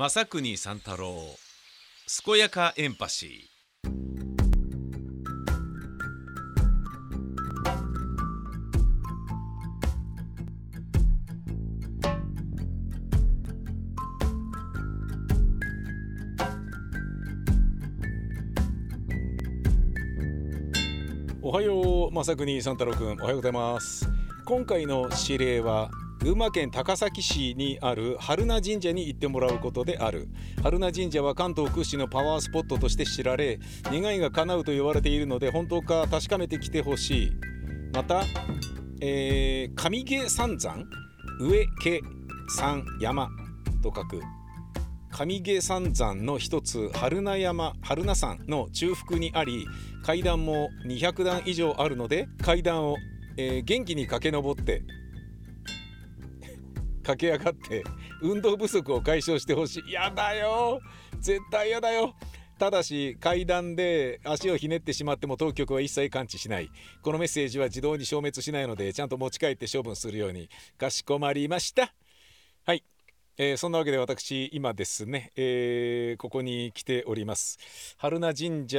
正国三太郎健やかエンパシー。おはよう正国三太郎くん。おはようございます。今回の指令は群馬県高崎市にある春名神社に行ってもらうことである。春名神社は関東屈指のパワースポットとして知られ願いが叶うと言われているので本当か確かめてきてほしい。また、えー、上下三山上家山山と書く。上下三山の一つ春名山春名山の中腹にあり階段も200段以上あるので階段を、えー元気に駆け上って駆け上がって運動不足を解消してほしい。やだよ。絶対やだよ。ただし階段で足をひねってしまっても当局は一切感知しない。このメッセージは自動に消滅しないのでちゃんと持ち帰って処分するように。かしこまりました。はい。えーそんなわけで私今ですね、えーここに来ております。春名神社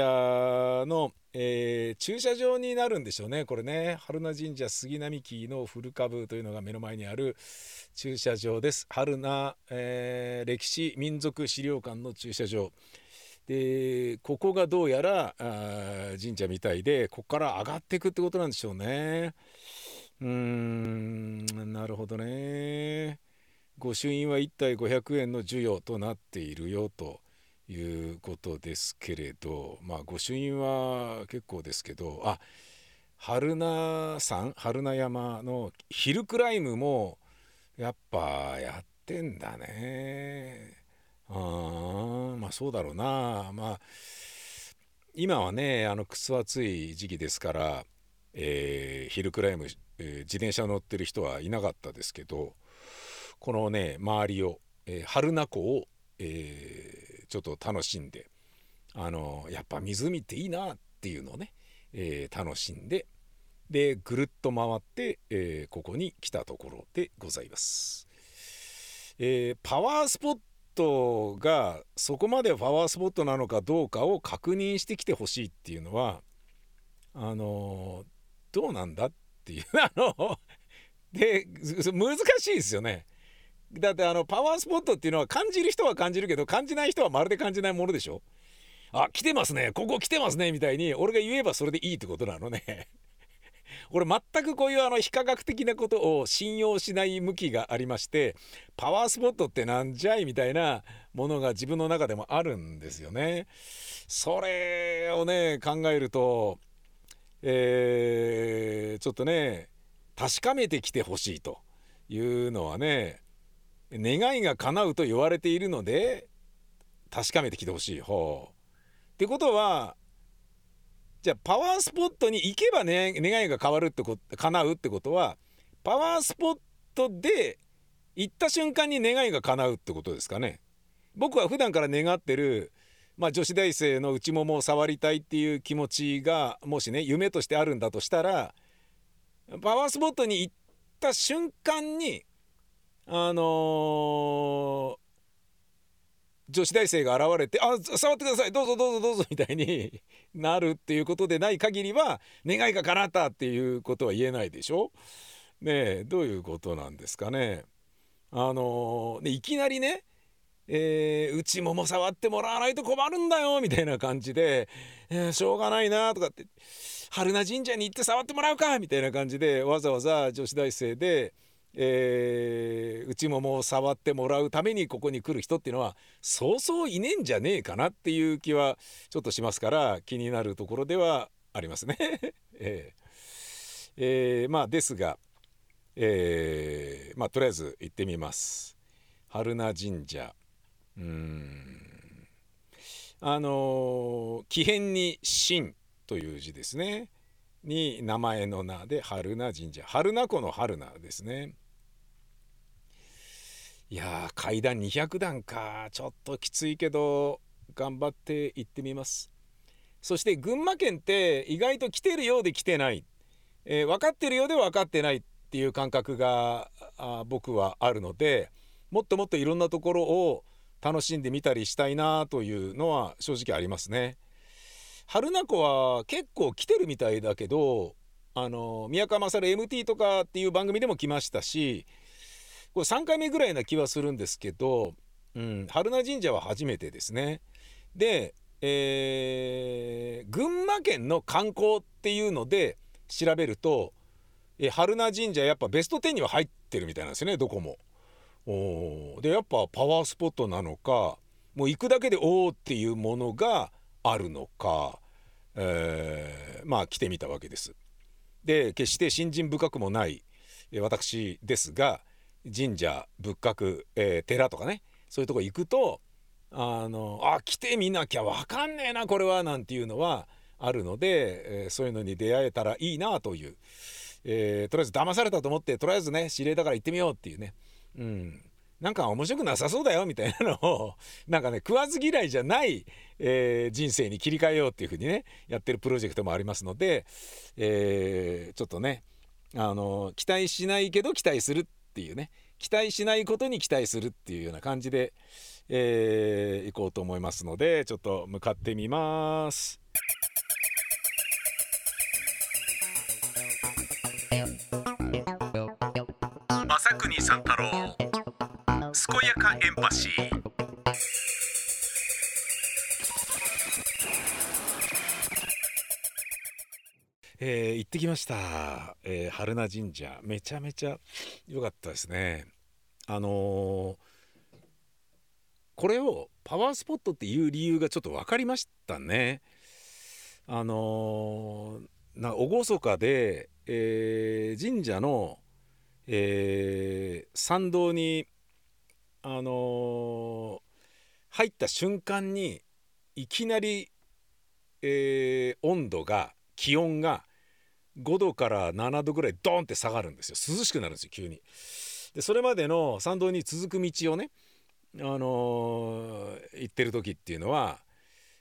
の、えー駐車場になるんでしょうねこれね。春名神社杉並木の古株というのが目の前にある駐車場です。春名、えー歴史民族資料館の駐車場。でここがどうやらあ神社みたいでここから上がっていくってことなんでしょうね。うーんなるほどね。御朱印は1体500円の授与となっているよということですけれどまあ御朱印は結構ですけどあ春名山春名山のヒルクライムもやっぱやってんだね。あーまあそうだろうな。まあ今はねあのくそ暑い時期ですから、えーヒルクライム、えー自転車乗ってる人はいなかったですけどこのね周りを、えー春名湖を、えーちょっと楽しんであのやっぱ湖っていいなっていうのをね、え楽しんででぐるっと回って、えーここに来たところでございます。えーパワースポットがそこまでパワースポットなのかどうかを確認してきてほしいっていうのはあのどうなんだっていう あので難しいですよね。だってあのパワースポットっていうのは感じる人は感じるけど感じない人はまるで感じないものでしょあ来てますねここ来てますねみたいに俺が言えばそれでいいってことなのね俺全くこういうあの非科学的なことを信用しない向きがありましてパワースポットってなんじゃいみたいなものが自分の中でもあるんですよねそれをね考えるとえーちょっとね確かめてきてほしいというのはね願いが叶うと言われているので確かめてきてほしい。ほうってことはじゃあパワースポットに行けばね願いが変わるってこと叶うってことはパワースポットで行った瞬間に願いが叶うってことですかね。僕は普段から願ってるまあ、女子大生の内ももを触りたいっていう気持ちがもしね夢としてあるんだとしたらパワースポットに行った瞬間にあのー女子大生が現れて「あ触ってくださいどうぞどうぞどうぞ」みたいになるっていうことでない限りは願いが叶ったっていうことは言えないでしょ？ねえどういうことなんですかね？あのーいきなりねえーうちもも触ってもらわないと困るんだよみたいな感じで、えーしょうがないなとかって春名神社に行って触ってもらうかみたいな感じでわざわざ女子大生で、えーうちももう触ってもらうためにここに来る人っていうのはそうそういねえんじゃねえかなっていう気はちょっとしますから気になるところではありますね。えーえーまあですが、えーまあとりあえず行ってみます。春名神社。うん。あのー木偏に「神」という字ですね。に名前の名で春名神社。春名湖の春名ですね。いやー階段200段か。ちょっときついけど頑張って行ってみます。そして群馬県って意外と来てるようで来てない、えー分かってるようで分かってないっていう感覚があ僕はあるのでもっともっといろんなところを楽しんでみたりしたいなというのは正直ありますね。春名湖は結構来てるみたいだけどあの宮川勝 MT とかっていう番組でも来ましたしこれ3回目ぐらいな気はするんですけど、うん、春名神社は初めてですね。で、えー、群馬県の観光っていうので調べると、え春名神社やっぱベスト10には入ってるみたいなんですよねどこも。おでやっぱパワースポットなのかもう行くだけでおおっていうものがあるのか、えー、まあ来てみたわけです。で決して信心深くもない私ですが神社仏閣、えー、寺とかねそういうとこ行くとあのあ来てみなきゃ分かんねえなこれはなんていうのはあるので、えー、そういうのに出会えたらいいなという、えー、とりあえず騙されたと思ってとりあえずね指令だから行ってみようっていうね、うん、なんか面白くなさそうだよみたいなのを なんかね食わず嫌いじゃない、えー、人生に切り替えようっていうふうにねやってるプロジェクトもありますので、えー、ちょっとねあの期待しないけど期待するってていうね期待しないことに期待するっていうような感じで、えー、行こうと思いますのでちょっと向かってみます。正国三太郎健やかエンパシーえー、行ってきました、えー、春名神社。めちゃめちゃ良かったですね。あのー、これをパワースポットっていう理由がちょっと分かりましたね。あのー、な厳かで、えー、神社の、え、参道にあの、入った瞬間にいきなり、え、温度が気温が5度から7度ぐらいドンって下がるんですよ涼しくなるんですよ急に。でそれまでの参道に続く道をね、あのー、行ってる時っていうのは、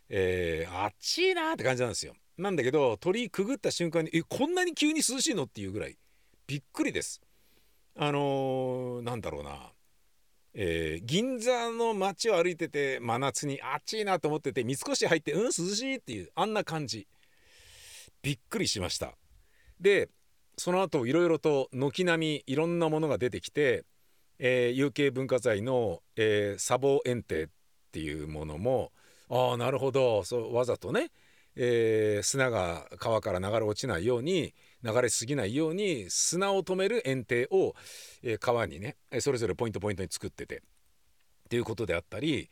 えー、あっちいなって感じなんですよ。なんだけど鳥居くぐった瞬間にえこんなに急に涼しいのっていうぐらいびっくりです。あのー、なんだろうなえー、銀座の街を歩いてて真夏に暑いなと思ってて三越入ってうん涼しいっていうあんな感じびっくりしましたでその後いろいろと軒並みいろんなものが出てきて、えー、有形文化財の、えー、砂防園庭っていうものもああなるほど。そうわざとね、えー、砂が川から流れ落ちないように流れすぎないように砂を止める園庭を、えー、川にねそれぞれポイントポイントに作っててっていうことであったり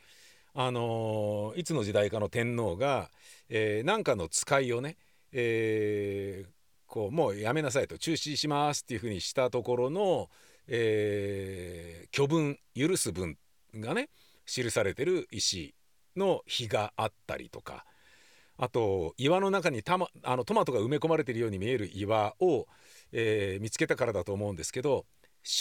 あのー、いつの時代かの天皇が何、えー、かの使いをね、えー、こうもうやめなさいと中止しますっていうふうにしたところの、えー、虚文許す文がね記されてる石の碑があったりとかあと岩の中にた、ま、あのトマトが埋め込まれているように見える岩を、えー、見つけたからだと思うんですけど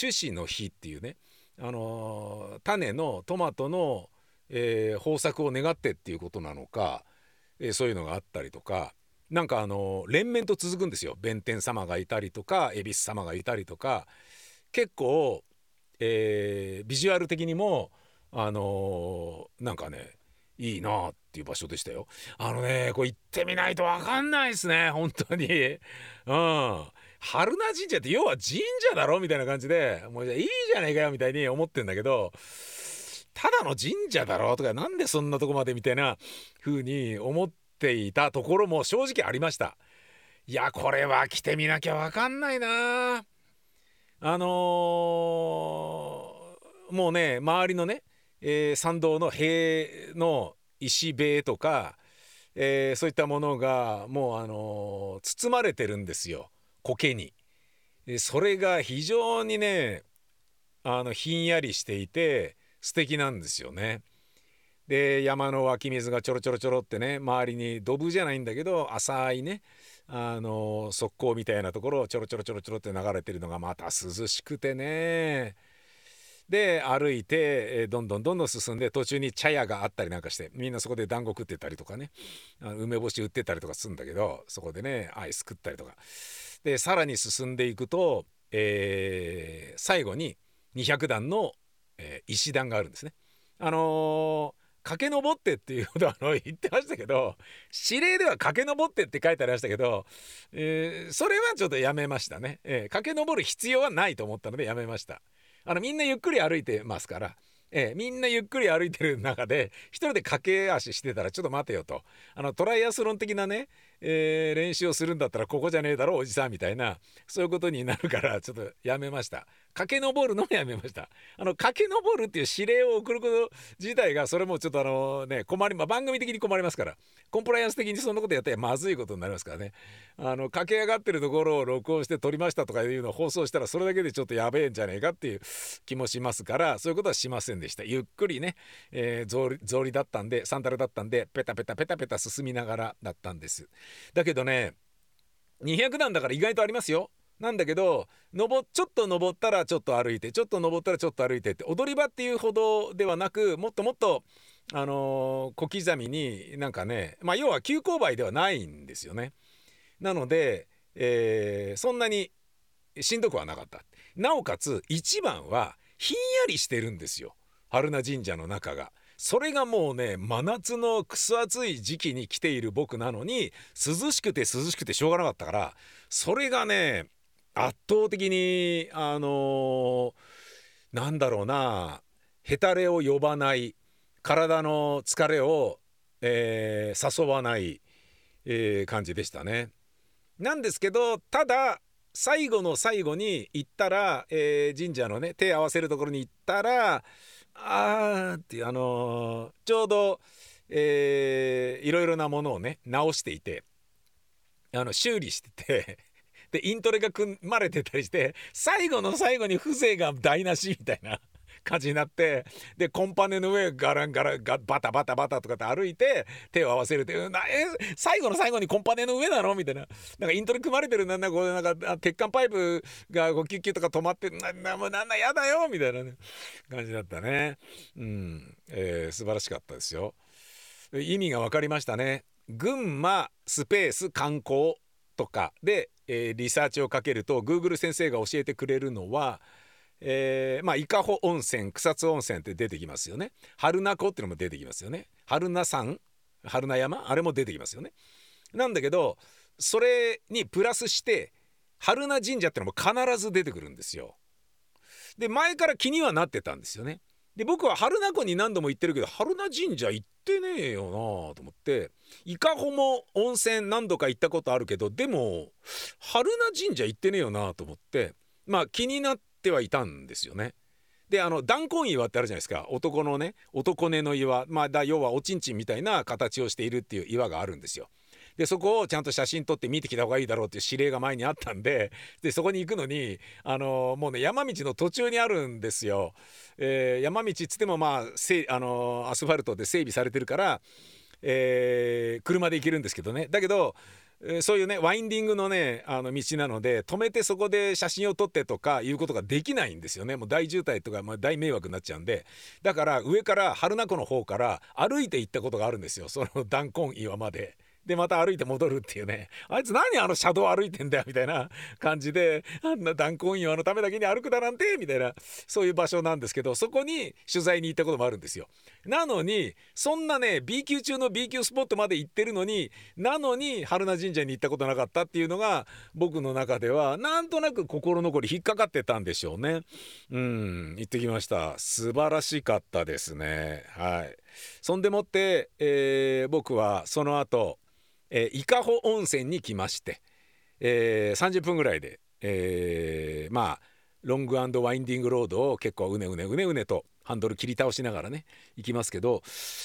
種子の日っていうね、あのー、種のトマトの、えー、豊作を願ってっていうことなのか、え、そういうのがあったりとかなんかあの連綿と続くんですよ弁天様がいたりとか恵比寿様がいたりとか結構、えー、ビジュアル的にもあのー、なんかねいいなっていう場所でしたよ。あのね、これ行ってみないとわかんないですね、本当に。うん。春名神社って要は神社だろみたいな感じで、もうじゃいいじゃねえかよみたいに思ってんだけど、ただの神社だろとか、なんでそんなとこまでみたいな風に思ってていたところも正直ありました。いや、これは来てみなきゃわかんないなあのー、もうね、周りのね、えー、参道の塀の石塀とか、えー、そういったものがもうあのー、包まれてるんですよ苔に。それが非常にねあのひんやりしていて素敵なんですよね。で山の湧き水がちょろちょろちょろってね周りにドブじゃないんだけど浅いねあの側溝みたいなところをちょろちょろちょろちょろって流れてるのがまた涼しくてねで歩いて、どんどんどんどん進んで途中に茶屋があったりなんかしてみんなそこで団子食ってたりとかね梅干し売ってたりとかするんだけどそこでねアイス食ったりとかでさらに進んでいくと、えー、最後に200段の、えー、石段があるんですね。あのー駆け上ってっていうことはあの言ってましたけど指令では駆け上ってって書いてありましたけど、えー、それはちょっとやめましたね、えー、駆け上る必要はないと思ったのでやめました。あのみんなゆっくり歩いてますからえー、みんなゆっくり歩いてる中で一人で駆け足してたらちょっと待てよと。あのトライアスロン的なね、えー、練習をするんだったらここじゃねえだろおじさんみたいなそういうことになるからちょっとやめました。駆け上るのもやめました。あの駆け上るっていう指令を送ること自体がそれもちょっとあのね困りまあ番組的に困りますからコンプライアンス的にそんなことやったらまずいことになりますからね。あの駆け上がってるところを録音して撮りましたとかいうのを放送したらそれだけでちょっとやべえんじゃねえかっていう気もしますからそういうことはしませんでした。ゆっくりね、えー、草履草履だったんでサンダルだったんでペタペタペタペタ進みながらだったんです。だけどね200段だから意外とありますよなんだけど登ちょっと登ったらちょっと歩いてちょっと登ったらちょっと歩いてって踊り場っていうほどではなくもっともっとあのー、小刻みになんかねまあ要は急勾配ではないんですよね。なので、えー、そんなにしんどくはなかった。なおかつ一番はひんやりしてるんですよ春名神社の中が。それがもうね真夏のくそ暑い時期に来ている僕なのに涼しくて涼しくてしょうがなかったからそれがね圧倒的にあのー、なんだろうなヘタレを呼ばない体の疲れを、えー、誘わない、えー、感じでしたね。なんですけどただ最後の最後に行ったら、えー、神社のね手合わせるところに行ったらあーっていうあのー、ちょうど、えー、いろいろなものをね直していてあの修理しててでイントレが組まれてたりして最後の最後に風情が台無しみたいな。感じになってでコンパネの上ガランガランガバタバタバタとかって歩いて手を合わせるっていうなえ最後の最後にコンパネの上なの？みたいな。なんかイントレ組まれてるなんかこうなんか鉄管パイプがこうキュッキュッとか止まってななもうなんだやだよ！みたいな、ね、感じだったね。うん、えー、素晴らしかったですよ。意味が分かりましたね。群馬スペース観光とかでえー、リサーチをかけると Google 先生が教えてくれるのは、えー、まあ伊香保温泉草津温泉って出てきますよね。春名湖っていうのも出てきますよね。春名山春名山あれも出てきますよね。なんだけどそれにプラスして春名神社ってのも必ず出てくるんですよ。で前から気にはなってたんですよね。で僕は春名湖に何度も行ってるけど春名神社行ってねえよなと思って伊香保も温泉何度か行ったことあるけどでも春名神社行ってねえよなと思ってまあ気になってはいたんですよね。であの弾痕岩ってあるじゃないですか男のね男根の岩まあだ要はおちんちんみたいな形をしているっていう岩があるんですよ。でそこをちゃんと写真撮って見てきた方がいいだろうっていう指令が前にあったんででそこに行くのにあのもうね山道の途中にあるんですよ。えー、山道っつってもまあせあのアスファルトで整備されてるから、えー、車で行けるんですけどねだけどそういうねワインディングのねあの道なので止めてそこで写真を撮ってとかいうことができないんですよね。もう大渋滞とか、まあ、大迷惑になっちゃうんで。だから上から榛名湖の方から歩いて行ったことがあるんですよ。その弾痕岩まで。でまた歩いて戻るっていうね。あいつ何あの車道歩いてんだよみたいな感じであんな弾痕岩のためだけに歩くだなんてみたいなそういう場所なんですけどそこに取材に行ったこともあるんですよ。なのにそんなね B 級中の B 級スポットまで行ってるのになのに春名神社に行ったことなかったっていうのが僕の中ではなんとなく心残り引っかかってたんでしょうね。うん行ってきました。素晴らしかったですね。はい。そんでもって、えー、僕はその後え、伊香保温泉に来まして、えー、30分ぐらいで、えー、まあlong winding road を結構うねうねうねうねとハンドル切り倒しながらね行きますけど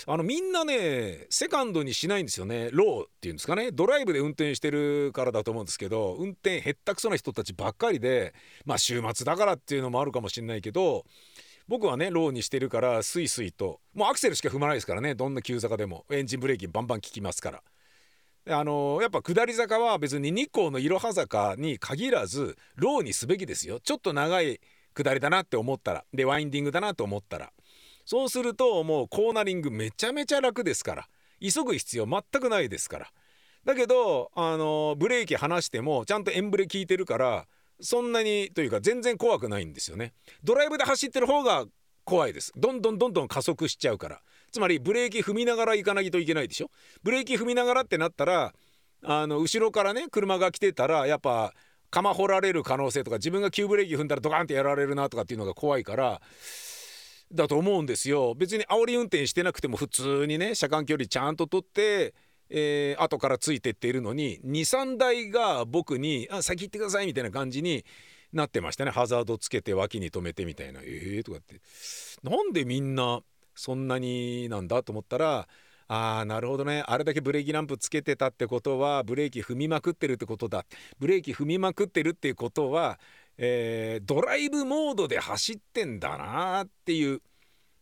あのみんなねセカンドにしないんですよね。ローっていうんですかね。ドライブで運転してるからだと思うんですけど運転へったくそな人たちばっかりでまあ週末だからっていうのもあるかもしれないけど僕はねローにしてるからスイスイともうアクセルしか踏まないですからね。どんな急坂でもエンジンブレーキバンバン効きますから。あのやっぱ下り坂は別に日光のいろは坂に限らずローにすべきですよ。ちょっと長い下りだなって思ったら。でワインディングだなと思ったら。そうするともうコーナリングめちゃめちゃ楽ですから。急ぐ必要全くないですから。だけどあのブレーキ離してもちゃんとエンブレ効いてるからそんなにというか全然怖くないんですよね。ドライブで走ってる方が怖いです。どんどんどんどん加速しちゃうから。つまりブレーキ踏みながら行かないといけないでしょ？ブレーキ踏みながらってなったらあの後ろからね車が来てたらやっぱ釜掘られる可能性とか自分が急ブレーキ踏んだらドカンってやられるなとかっていうのが怖いからだと思うんですよ。別に煽り運転してなくても普通にね車間距離ちゃんと取ってえー、後からついてっているのに23台が僕に「あ先行ってください」みたいな感じになってましたね。ハザードつけて脇に止めてみたいな「えー」とかって。なんでみんなそんなになんだと思ったらあーなるほどねあれだけブレーキランプつけてたってことはブレーキ踏みまくってるってことだブレーキ踏みまくってるっていうことは、えー、ドライブモードで走ってんだなっていう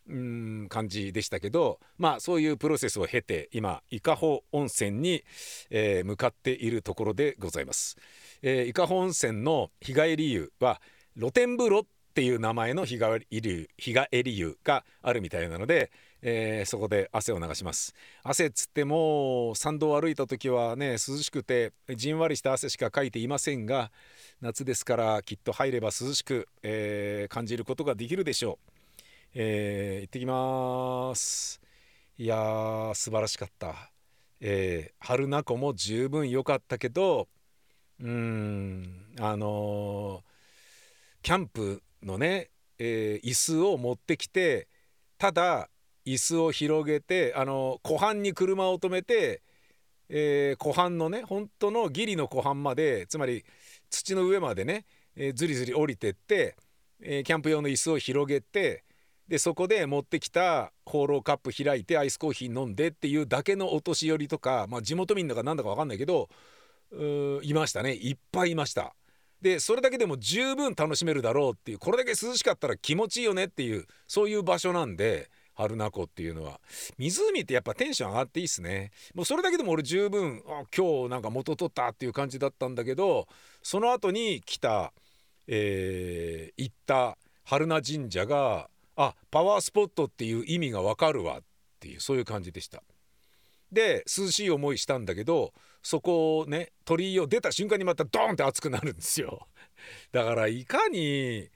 うん感じでしたけどまあそういうプロセスを経て今伊香保温泉に、えー、向かっているところでございます。えー、伊香保温泉の日帰り湯は露天風呂っていう名前の日帰り湯日帰り湯があるみたいなので、えー、そこで汗を流します。汗っつっても参道を歩いた時はね涼しくてじんわりした汗しかかいていませんが夏ですからきっと入れば涼しく、えー、感じることができるでしょう、えー、行ってきます。いやー素晴らしかった、えー、春名湖も十分良かったけどうんあのー、キャンプのね、えー、椅子を持ってきてただ椅子を広げてあの湖畔に車を止めて、えー、湖畔のね本当のギリの湖畔までつまり土の上までね、えー、ずりずり降りてって、えー、キャンプ用の椅子を広げてでそこで持ってきたホーローカップ開いてアイスコーヒー飲んでっていうだけのお年寄りとか、まあ、地元民だかなんだか分かんないけどいましたね。いっぱいいました。でそれだけでも十分楽しめるだろうっていうこれだけ涼しかったら気持ちいいよねっていうそういう場所なんで春名湖っていうのは。湖ってやっぱテンション上がっていいっすね。もうそれだけでも俺十分あ今日なんか元取ったっていう感じだったんだけどその後に来た、えー、行った春名神社があパワースポットっていう意味がわかるわっていうそういう感じでした。で涼しい思いしたんだけどそこをね鳥居を出た瞬間にまたドーンって熱くなるんですよ。だからいかに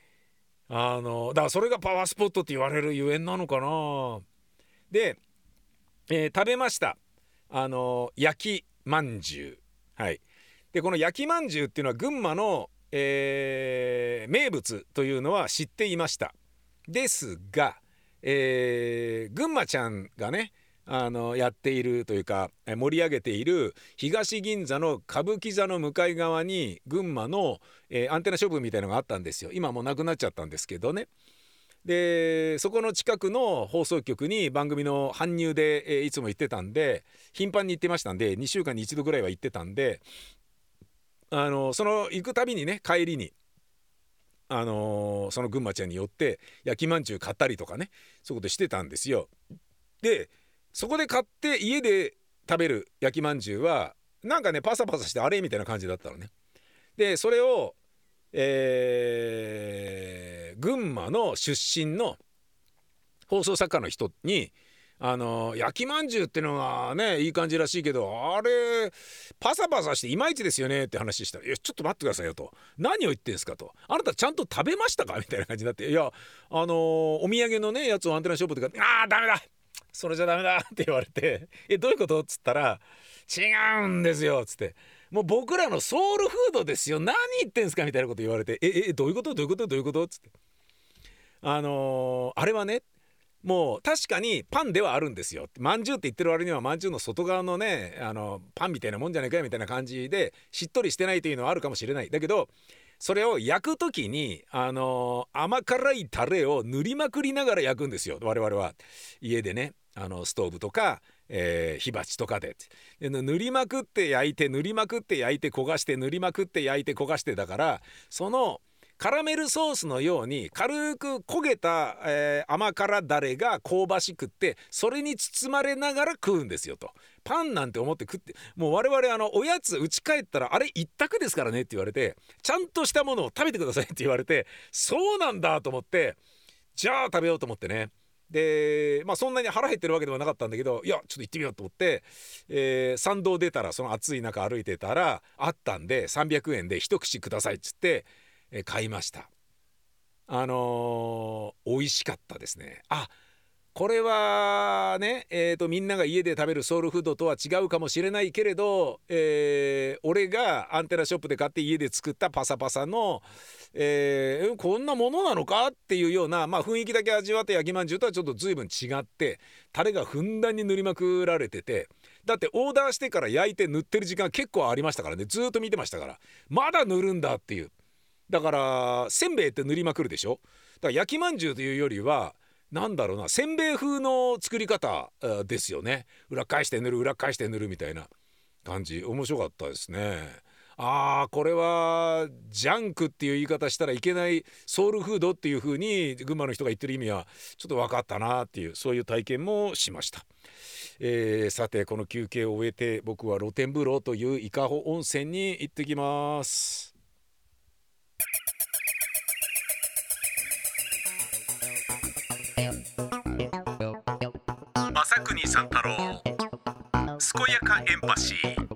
あのだからそれがパワースポットって言われるゆえんなのかな。で、えー、食べました。あの焼きまんじゅう。はい。でこの焼きまんじゅうっていうのは群馬の、えー、名物というのは知っていました。ですが、えー、群馬ちゃんがねあのやっているというか盛り上げている東銀座の歌舞伎座の向かい側に群馬の、えー、アンテナショップみたいのがあったんですよ今もうなくなっちゃったんですけどねでそこの近くの放送局に番組の搬入で、えー、いつも行ってたんで頻繁に行ってましたんで2週間に1度ぐらいは行ってたんであのその行くたびにね帰りにあのー、その群馬ちゃんによって焼きまんじゅう買ったりとかねそういうことしてたんですよ。でそこで買って家で食べる焼きまんじゅうはなんかねパサパサしてあれみたいな感じだったのね。でそれを、えー、群馬の出身の放送作家の人にあの焼きまんじゅうってのはねいい感じらしいけどあれパサパサしていまいちですよねって話したら「いやちょっと待ってくださいよ」と「何を言ってんすか」と「あなたちゃんと食べましたか?」みたいな感じになって「いやあのお土産のねやつをアンテナショップとかああダメだそれじゃダメだって言われて「えどういうこと?」っつったら「違うんですよ」っつって「もう僕らのソウルフードですよ何言ってんすか?」みたいなこと言われて「ええどういうこと？どういうこと？どういうこと?」っつってあのー、あれはねもう確かにパンではあるんですよまんじゅうって言ってる割にはまんじゅうの外側のねあのパンみたいなもんじゃないかよみたいな感じでしっとりしてないというのはあるかもしれないだけどそれを焼く時にあの甘辛いタレを塗りまくりながら焼くんですよ。我々は。家でね。あのストーブとか、えー、火鉢とかで。で塗りまくって焼いて塗りまくって焼いて焦がして塗りまくって焼いて焦がしてだからそのカラメルソースのように軽く焦げた、えー、甘辛だれが香ばしくってそれに包まれながら食うんですよと。パンなんて思って食ってもう我々あのおやつ家帰ったらあれ一択ですからねって言われてちゃんとしたものを食べてくださいって言われてそうなんだと思ってじゃあ食べようと思ってね。でまあそんなに腹減ってるわけではなかったんだけどいやちょっと行ってみようと思って、えー、参道出たらその暑い中歩いてたらあったんで300円で一口くださいっつって、買いました。あのー、美味しかったですね。あこれはね、えーと、みんなが家で食べるソウルフードとは違うかもしれないけれど、えー、俺がアンテナショップで買って家で作ったパサパサの、えー、こんなものなのかっていうような、まあ、雰囲気だけ味わって焼きまんじゅうとはちょっと随分違ってタレがふんだんに塗りまくられててだってオーダーしてから焼いて塗ってる時間結構ありましたからね。ずっと見てましたから。まだ塗るんだっていう。だからせんべいって塗りまくるでしょ？だから焼きまんじゅうというよりはなんだろうなせんべい風の作り方ですよね。裏返して塗る裏返して塗るみたいな感じ。面白かったですね。あーこれはジャンクっていう言い方したらいけないソウルフードっていう風に群馬の人が言ってる意味はちょっと分かったなっていうそういう体験もしました、えー、さてこの休憩を終えて僕は露天風呂という伊香保温泉に行ってきます。正国三太郎健やかエンパシー。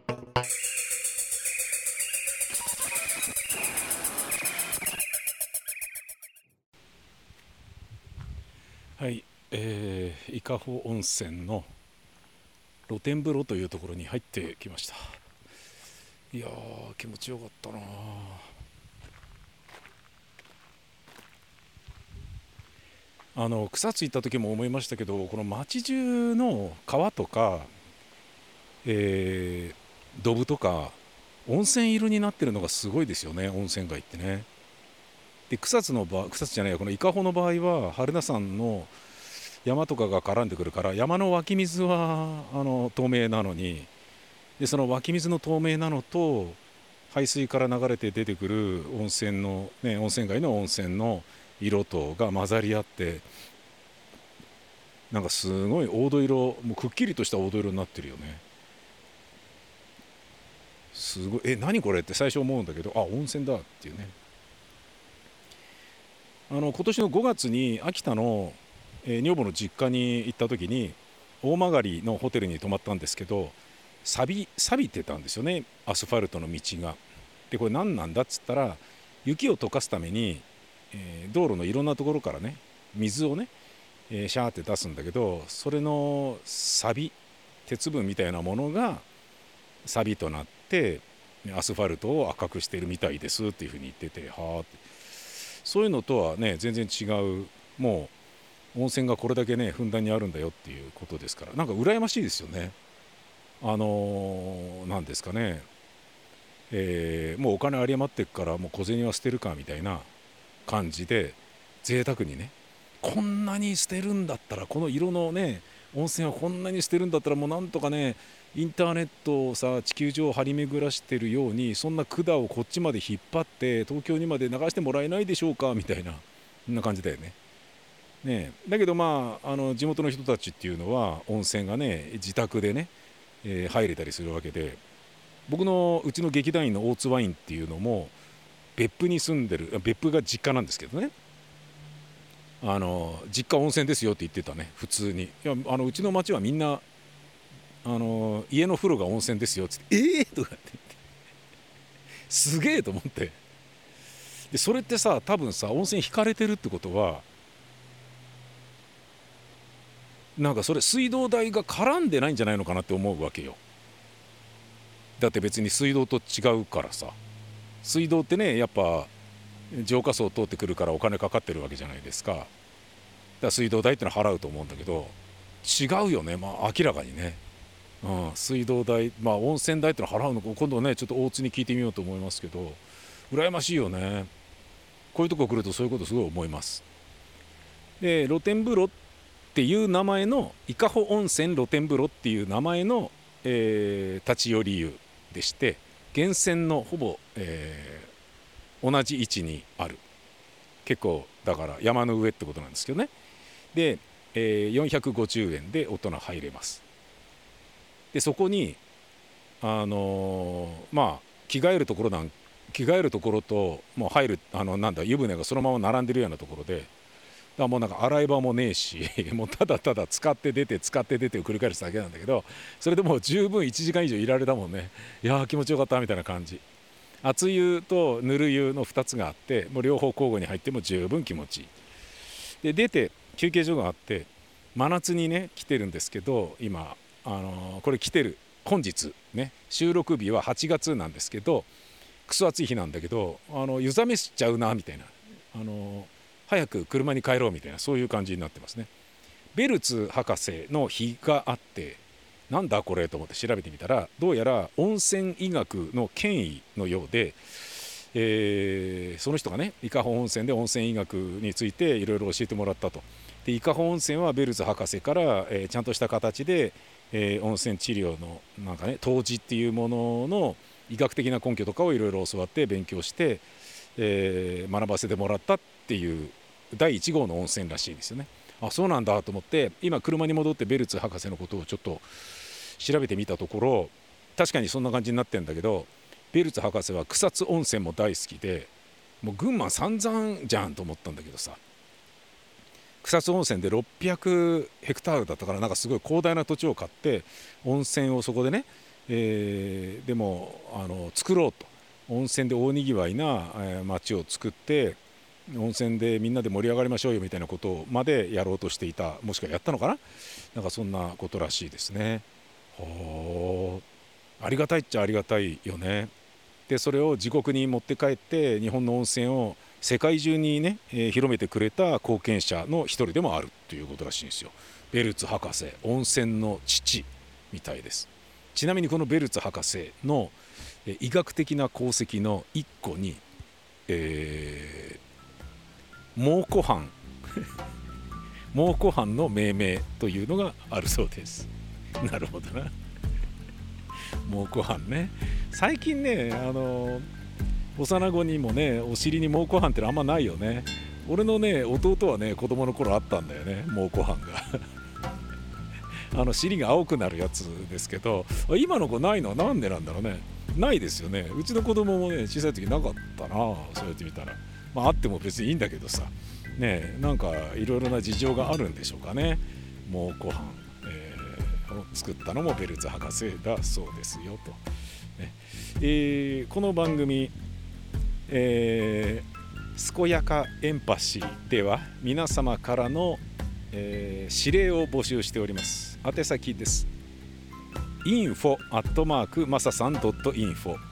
はい、えー、伊香保温泉の露天風呂というところに入ってきました。いや気持ちよかったなあの草津行った時も思いましたけどこの町中の川とか、えー、ドブとか温泉色になってるのがすごいですよね温泉街ってね。で草津の場草津じゃないこの伊香保の場合は榛名山の山とかが絡んでくるから山の湧き水はあの透明なのにでその湧き水の透明なのと排水から流れて出てくる温泉の、ね、温泉街の温泉の色とが混ざり合ってなんかすごい黄土色もうくっきりとした黄土色になってるよねすごいえ何これって最初思うんだけどあ温泉だっていうねあの今年の5月に秋田の、えー、女房の実家に行った時に大曲のホテルに泊まったんですけど錆び錆びてたんですよねアスファルトの道が。でこれ何なんだっつったら雪を溶かすためにえー、道路のいろんなところからね水をね、えー、シャーって出すんだけどそれのサビ鉄分みたいなものがサビとなってアスファルトを赤くしてるみたいですっていうふうに言っててはあって。そういうのとはね全然違うもう温泉がこれだけねふんだんにあるんだよっていうことですからなんか羨ましいですよね。あの何、ー、ですかね。えー、もうお金有り余ってっからもう小銭は捨てるかみたいな感じで贅沢にねこんなに捨てるんだったらこの色のね温泉はこんなに捨てるんだったらもうなんとかねインターネットをさ地球上を張り巡らしてるようにそんな管をこっちまで引っ張って東京にまで流してもらえないでしょうかみたいなそんな感じだよね。ねだけどまああの地元の人たちっていうのは温泉がね自宅でね、えー、入れたりするわけで僕のうちの劇団員の大津ワインっていうのも別府に住んでる別府が実家なんですけどね。あの実家温泉ですよって言ってたね普通に。いやあのうちの町はみんなあの家の風呂が温泉ですよっつってええー、とかって言って。すげえと思って。でそれってさ多分さ温泉引かれてるってことはなんかそれ水道代が絡んでないんじゃないのかなって思うわけよ。だって別に水道と違うからさ。水道ってねやっぱ浄化層通ってくるからお金かかってるわけじゃないですか。だから水道代ってのは払うと思うんだけど違うよね。まあ明らかにね、うん、水道代まあ温泉代ってのは払うのか。今度ねちょっと大津に聞いてみようと思いますけど羨ましいよね。こういうとこ来るとそういうことすごい思います。で露天風呂っていう名前の伊香保温泉露天風呂っていう名前の、えー、立ち寄り湯でして源泉のほぼ、えー、同じ位置にある。結構だから山の上ってことなんですけどね。で、えー、450円で大人入れます。でそこにあのー、まあ着替えるところなん着替えるところともう入るあのなんだ湯船がそのまま並んでるようなところでだもうなんか洗い場もねえし もうただただ使って出て使って出てを繰り返すだけなんだけどそれでもう十分1時間以上いられたもんね。いやー気持ちよかったみたいな感じ。熱湯とぬる湯の2つがあってもう両方交互に入っても十分気持ちいい。で出て休憩所があって真夏にね来てるんですけど今あのこれ来てる本日ね収録日は8月なんですけどクソ暑い日なんだけどあの湯冷めしちゃうなみたいな。あの早く車に帰ろうみたいなそういう感じになってますね。ベルツ博士の日があってなんだこれと思って調べてみたらどうやら温泉医学の権威のようで、えー、その人がね伊香保温泉で温泉医学についていろいろ教えてもらったと。で伊香保温泉はベルツ博士から、えー、ちゃんとした形で、えー、温泉治療のなんかね当時っていうものの医学的な根拠とかをいろいろ教わって勉強して、えー、学ばせてもらったっていう第1号の温泉らしいですよね。あそうなんだと思って今車に戻ってベルツ博士のことをちょっと調べてみたところ確かにそんな感じになってんだけどベルツ博士は草津温泉も大好きでもう群馬散々じゃんと思ったんだけどさ草津温泉で600ヘクタールだったからなんかすごい広大な土地を買って温泉をそこでね、えー、でもあの作ろうと温泉で大にぎわいな、えー、町を作って温泉でみんなで盛り上がりましょうよみたいなことまでやろうとしていたもしくはやったのかな？なんかそんなことらしいですね。ほありがたいっちゃありがたいよね。でそれを自国に持って帰って日本の温泉を世界中にね、えー、広めてくれた貢献者の一人でもあるということらしいんですよ。ベルツ博士温泉の父みたいです。ちなみにこのベルツ博士の医学的な功績の一個に、えー、蒙古藩蒙古藩の命名というのがあるそうです。なるほどな。蒙古藩ね。最近ね、あの幼子にもね、お尻に蒙古藩ってあんまないよね。俺のね、弟はね、子供の頃あったんだよね、蒙古藩が。あの尻が青くなるやつですけど今の子ないのは何でなんだろうねないですよねうちの子供もね小さい時なかったなそうやって見たらまああっても別にいいんだけどさ。ねなんかいろいろな事情があるんでしょうかね。蒙古藩を作ったのもベルツ博士だそうですよと、ね。えー、この番組、えー、健やかエンパシーでは皆様からの、えー、指令を募集しております。宛先です。info マークマサさん .info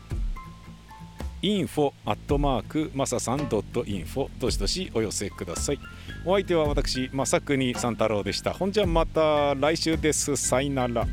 info アットマークマサさん .info どしどしお寄せください。お相手は私正国三太郎でした。ほんじゃまた来週です。さいなら。